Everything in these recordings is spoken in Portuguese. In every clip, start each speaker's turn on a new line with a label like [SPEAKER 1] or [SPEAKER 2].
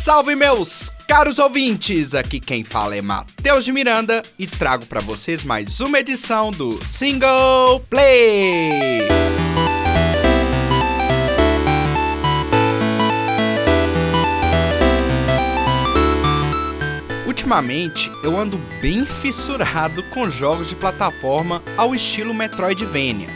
[SPEAKER 1] Salve meus caros ouvintes! Aqui quem fala é Matheus de Miranda e trago para vocês mais uma edição do Single Play. Ultimamente eu ando bem fissurado com jogos de plataforma ao estilo Metroidvania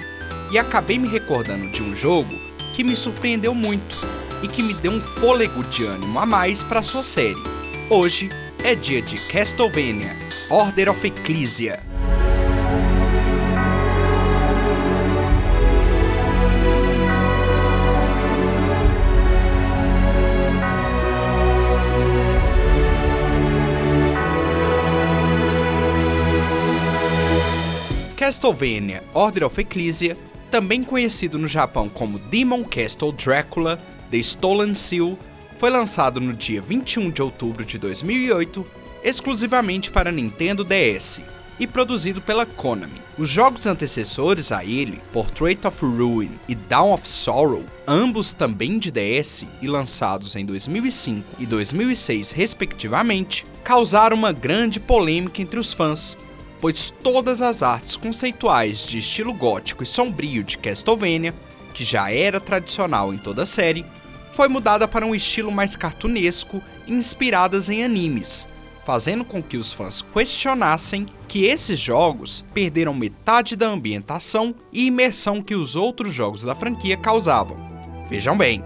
[SPEAKER 1] e acabei me recordando de um jogo que me surpreendeu muito e que me deu um fôlego de ânimo a mais para sua série. Hoje é dia de Castlevania Order of Ecclesia. Castlevania Order of Ecclesia, também conhecido no Japão como Demon Castle Dracula, The Stolen Seal, foi lançado no dia 21 de outubro de 2008, exclusivamente para Nintendo DS e produzido pela Konami. Os jogos antecessores a ele, Portrait of Ruin e Dawn of Sorrow, ambos também de DS e lançados em 2005 e 2006 respectivamente, causaram uma grande polêmica entre os fãs, pois todas as artes conceituais de estilo gótico e sombrio de Castlevania, que já era tradicional em toda a série, foi mudada para um estilo mais cartunesco inspiradas em animes, fazendo com que os fãs questionassem que esses jogos perderam metade da ambientação e imersão que os outros jogos da franquia causavam. Vejam bem,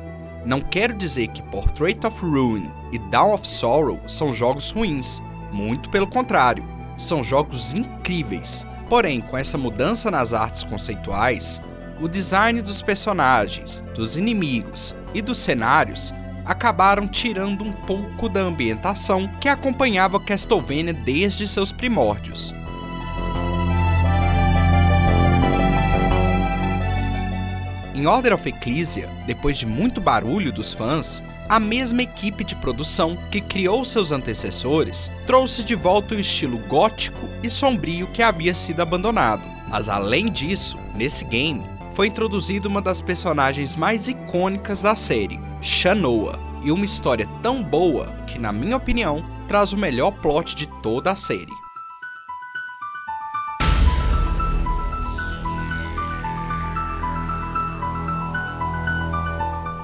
[SPEAKER 1] não quero dizer que Portrait of Ruin e Dawn of Sorrow são jogos ruins, muito pelo contrário são jogos incríveis. Porém, com essa mudança nas artes conceituais, o design dos personagens, dos inimigos e dos cenários acabaram tirando um pouco da ambientação que acompanhava Castlevania desde seus primórdios. Em Order of Ecclesia, depois de muito barulho dos fãs, a mesma equipe de produção que criou seus antecessores trouxe de volta o estilo gótico e sombrio que havia sido abandonado. Mas além disso, nesse game, foi introduzida uma das personagens mais icônicas da série, Shanoa, e uma história tão boa que, na minha opinião, traz o melhor plot de toda a série.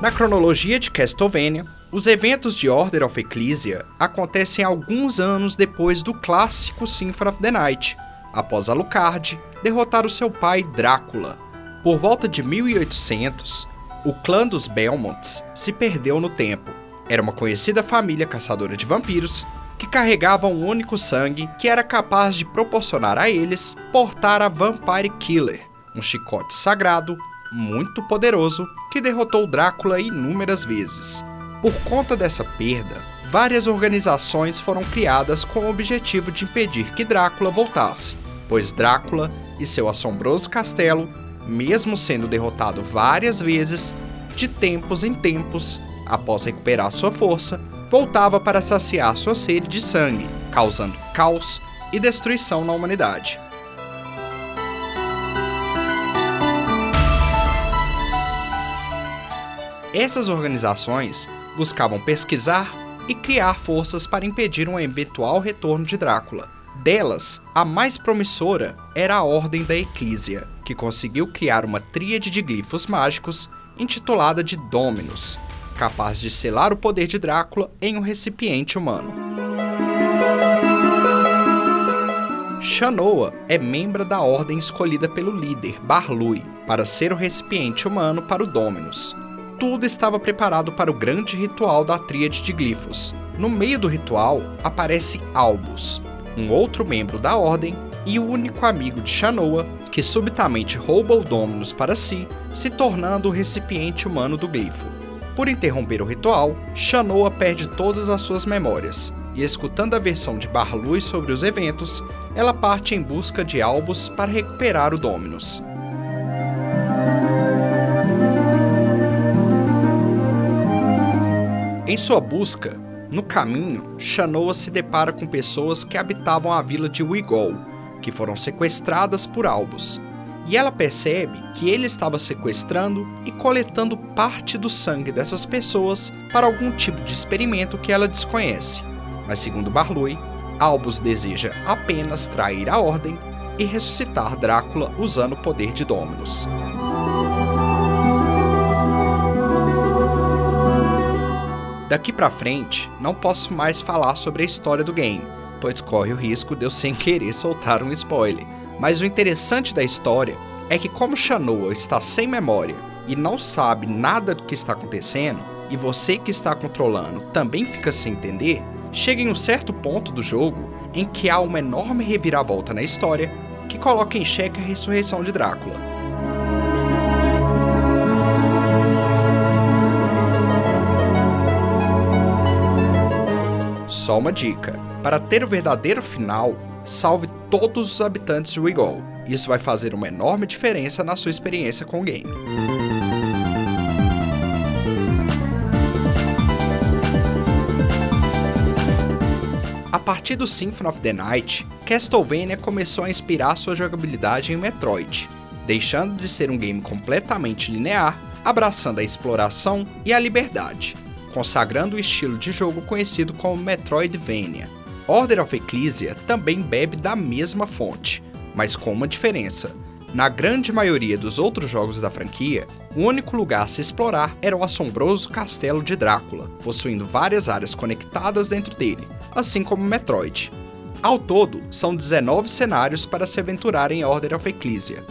[SPEAKER 1] Na cronologia de Castlevania, os eventos de Order of Ecclesia acontecem alguns anos depois do clássico Symphony of the Night, após Alucard derrotar o seu pai Drácula. Por volta de 1800, o clã dos Belmonts se perdeu no tempo. Era uma conhecida família caçadora de vampiros que carregava um único sangue que era capaz de proporcionar a eles portar a Vampire Killer, um chicote sagrado muito poderoso que derrotou Drácula inúmeras vezes. Por conta dessa perda, várias organizações foram criadas com o objetivo de impedir que Drácula voltasse, pois Drácula e seu assombroso castelo, mesmo sendo derrotado várias vezes, de tempos em tempos, após recuperar sua força, voltava para saciar sua sede de sangue, causando caos e destruição na humanidade. Essas organizações buscavam pesquisar e criar forças para impedir um eventual retorno de Drácula. Delas, a mais promissora era a Ordem da Eclísia, que conseguiu criar uma tríade de glifos mágicos intitulada de Dominus, capaz de selar o poder de Drácula em um recipiente humano. Shanoa é membro da ordem escolhida pelo líder, Barlui, para ser o recipiente humano para o Dominus tudo estava preparado para o grande ritual da Tríade de Glifos. No meio do ritual aparece Albus, um outro membro da Ordem e o único amigo de Shanoa, que subitamente rouba o Dominus para si, se tornando o recipiente humano do glifo. Por interromper o ritual, Shanoa perde todas as suas memórias, e escutando a versão de Barlui sobre os eventos, ela parte em busca de Albus para recuperar o Dominus. Em sua busca, no caminho, Shanoa se depara com pessoas que habitavam a vila de Wigol, que foram sequestradas por Albus. e ela percebe que ele estava sequestrando e coletando parte do sangue dessas pessoas para algum tipo de experimento que ela desconhece. Mas segundo Barlui, Albus deseja apenas trair a ordem e ressuscitar Drácula usando o poder de Dominus. Daqui pra frente, não posso mais falar sobre a história do game, pois corre o risco de eu sem querer soltar um spoiler. Mas o interessante da história é que como Shanoa está sem memória e não sabe nada do que está acontecendo, e você que está controlando também fica sem entender, chega em um certo ponto do jogo em que há uma enorme reviravolta na história que coloca em xeque a ressurreição de Drácula. Só uma dica: para ter o verdadeiro final, salve todos os habitantes de Wigol. Isso vai fazer uma enorme diferença na sua experiência com o game. A partir do Symphony of the Night, Castlevania começou a inspirar sua jogabilidade em Metroid, deixando de ser um game completamente linear, abraçando a exploração e a liberdade, consagrando o estilo de jogo conhecido como Metroidvania. Order of Ecclesia também bebe da mesma fonte, mas com uma diferença. Na grande maioria dos outros jogos da franquia, o único lugar a se explorar era o assombroso castelo de Drácula, possuindo várias áreas conectadas dentro dele, assim como Metroid. Ao todo, são 19 cenários para se aventurar em Order of Ecclesia.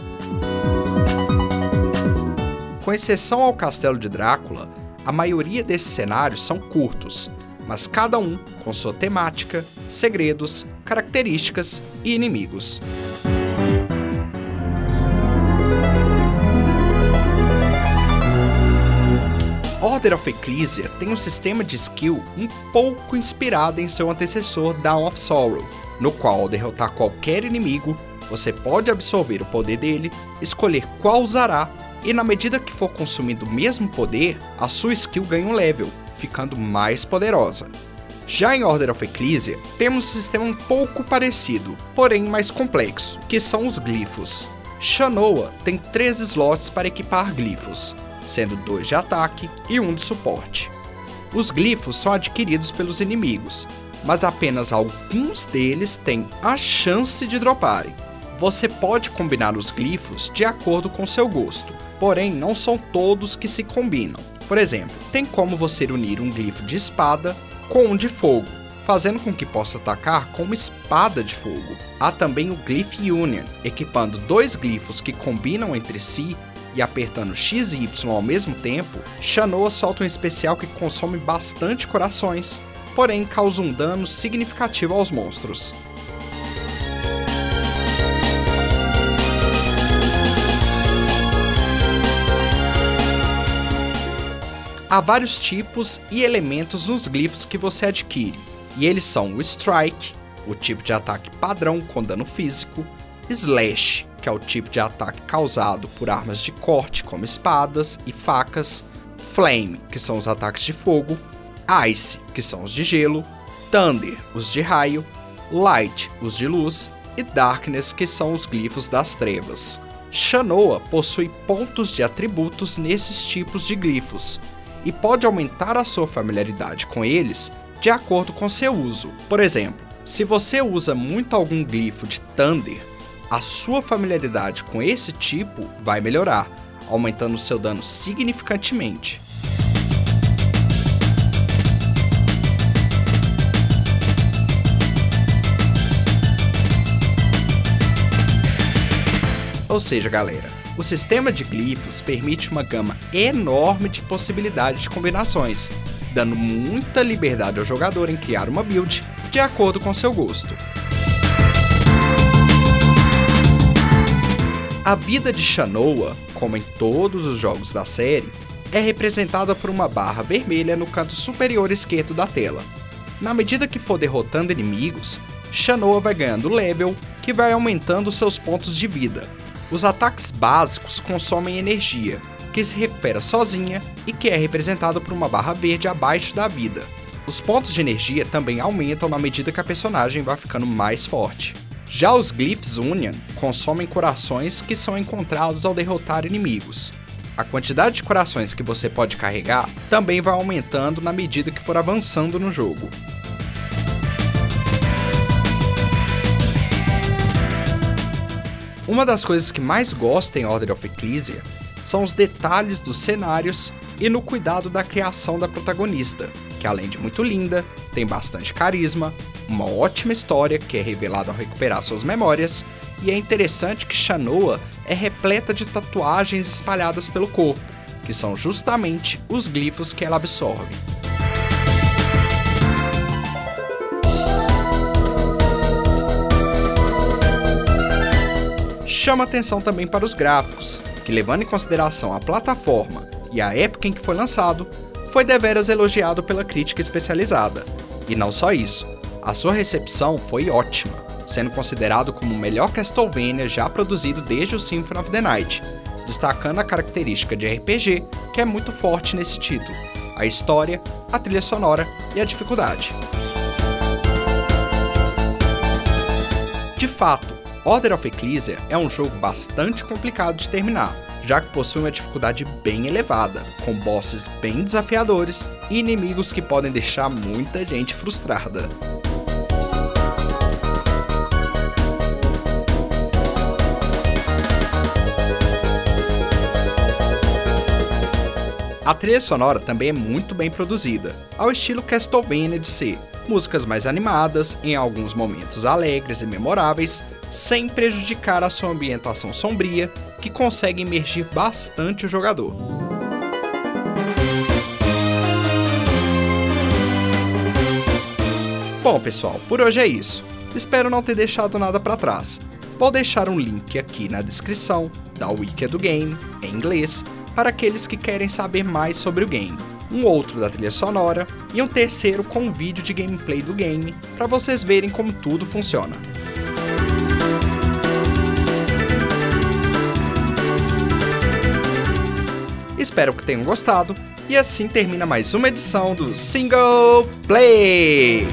[SPEAKER 1] Com exceção ao castelo de Drácula, a maioria desses cenários são curtos, mas cada um com sua temática, segredos, características e inimigos. Order of Ecclesia tem um sistema de skill um pouco inspirado em seu antecessor Dawn of Sorrow, no qual ao derrotar qualquer inimigo, você pode absorver o poder dele, escolher qual usará, e na medida que for consumindo o mesmo poder, a sua skill ganha um level, ficando mais poderosa. Já em Order of Ecclesia, temos um sistema um pouco parecido, porém mais complexo, que são os glifos. Shanoa tem três slots para equipar glifos, sendo dois de ataque e um de suporte. Os glifos são adquiridos pelos inimigos, mas apenas alguns deles têm a chance de droparem. Você pode combinar os glifos de acordo com seu gosto, porém não são todos que se combinam. Por exemplo, tem como você unir um glifo de espada com um de fogo, fazendo com que possa atacar com uma espada de fogo. Há também o Glyph Union, equipando dois glifos que combinam entre si e apertando X e Y ao mesmo tempo, Shanoa solta um especial que consome bastante corações, porém causa um dano significativo aos monstros. Há vários tipos e elementos nos glifos que você adquire, e eles são o Strike, o tipo de ataque padrão com dano físico, Slash, que é o tipo de ataque causado por armas de corte, como espadas e facas, Flame, que são os ataques de fogo, Ice, que são os de gelo, Thunder, os de raio, Light, os de luz, e Darkness, que são os glifos das trevas. Shanoa possui pontos de atributos nesses tipos de glifos e pode aumentar a sua familiaridade com eles de acordo com seu uso. Por exemplo, se você usa muito algum glifo de Thunder, a sua familiaridade com esse tipo vai melhorar, aumentando seu dano significantemente. Ou seja, galera, o sistema de glifos permite uma gama enorme de possibilidades de combinações, dando muita liberdade ao jogador em criar uma build de acordo com seu gosto. A vida de Shanoa, como em todos os jogos da série, é representada por uma barra vermelha no canto superior esquerdo da tela. Na medida que for derrotando inimigos, Shanoa vai ganhando level, que vai aumentando seus pontos de vida. Os ataques básicos consomem energia, que se recupera sozinha e que é representada por uma barra verde abaixo da vida. Os pontos de energia também aumentam na medida que a personagem vai ficando mais forte. Já os Glyphs Union consomem corações que são encontrados ao derrotar inimigos. A quantidade de corações que você pode carregar também vai aumentando na medida que for avançando no jogo. Uma das coisas que mais gosto em Order of Ecclesia são os detalhes dos cenários e no cuidado da criação da protagonista, que além de muito linda, tem bastante carisma, uma ótima história que é revelada ao recuperar suas memórias, e é interessante que Shanoa é repleta de tatuagens espalhadas pelo corpo, que são justamente os glifos que ela absorve. Chama atenção também para os gráficos, que levando em consideração a plataforma e a época em que foi lançado, foi deveras elogiado pela crítica especializada. E não só isso, a sua recepção foi ótima, sendo considerado como o melhor Castlevania já produzido desde o Symphony of the Night, destacando a característica de RPG que é muito forte nesse título: a história, a trilha sonora e a dificuldade. De fato, Order of Ecclesia é um jogo bastante complicado de terminar, já que possui uma dificuldade bem elevada, com bosses bem desafiadores e inimigos que podem deixar muita gente frustrada. A trilha sonora também é muito bem produzida, ao estilo Castlevania de ser, músicas mais animadas, em alguns momentos alegres e memoráveis, sem prejudicar a sua ambientação sombria, que consegue imergir bastante o jogador. Bom, pessoal, por hoje é isso. Espero não ter deixado nada para trás. Vou deixar um link aqui na descrição da wiki do game, em inglês, para aqueles que querem saber mais sobre o game, um outro da trilha sonora e um terceiro com um vídeo de gameplay do game para vocês verem como tudo funciona. Espero que tenham gostado e assim termina mais uma edição do Single Play.